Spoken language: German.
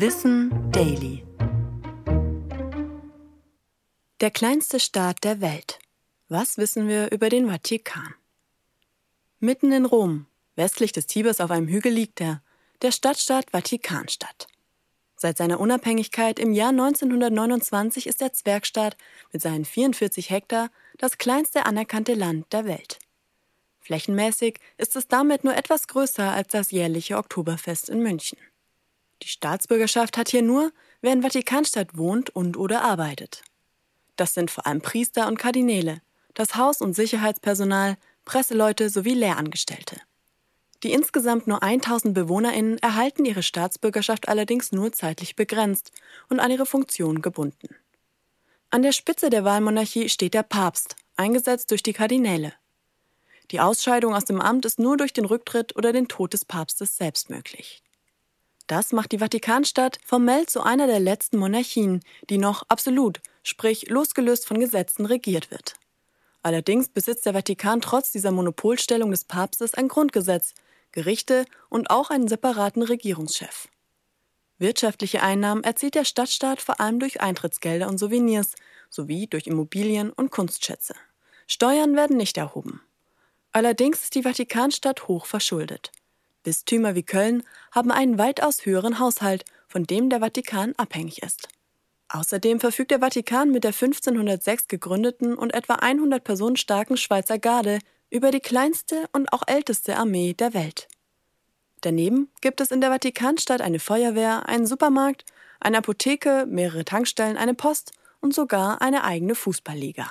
Wissen Daily. Der kleinste Staat der Welt. Was wissen wir über den Vatikan? Mitten in Rom, westlich des Tibers auf einem Hügel liegt er, der Stadtstaat Vatikanstadt. Seit seiner Unabhängigkeit im Jahr 1929 ist der Zwergstaat mit seinen 44 Hektar das kleinste anerkannte Land der Welt. Flächenmäßig ist es damit nur etwas größer als das jährliche Oktoberfest in München. Die Staatsbürgerschaft hat hier nur, wer in Vatikanstadt wohnt und oder arbeitet. Das sind vor allem Priester und Kardinäle, das Haus- und Sicherheitspersonal, Presseleute sowie Lehrangestellte. Die insgesamt nur 1000 BewohnerInnen erhalten ihre Staatsbürgerschaft allerdings nur zeitlich begrenzt und an ihre Funktion gebunden. An der Spitze der Wahlmonarchie steht der Papst, eingesetzt durch die Kardinäle. Die Ausscheidung aus dem Amt ist nur durch den Rücktritt oder den Tod des Papstes selbst möglich. Das macht die Vatikanstadt formell zu einer der letzten Monarchien, die noch absolut, sprich losgelöst von Gesetzen regiert wird. Allerdings besitzt der Vatikan trotz dieser Monopolstellung des Papstes ein Grundgesetz, Gerichte und auch einen separaten Regierungschef. Wirtschaftliche Einnahmen erzielt der Stadtstaat vor allem durch Eintrittsgelder und Souvenirs sowie durch Immobilien und Kunstschätze. Steuern werden nicht erhoben. Allerdings ist die Vatikanstadt hoch verschuldet. Bistümer wie Köln haben einen weitaus höheren Haushalt, von dem der Vatikan abhängig ist. Außerdem verfügt der Vatikan mit der 1506 gegründeten und etwa 100 Personen starken Schweizer Garde über die kleinste und auch älteste Armee der Welt. Daneben gibt es in der Vatikanstadt eine Feuerwehr, einen Supermarkt, eine Apotheke, mehrere Tankstellen, eine Post und sogar eine eigene Fußballliga.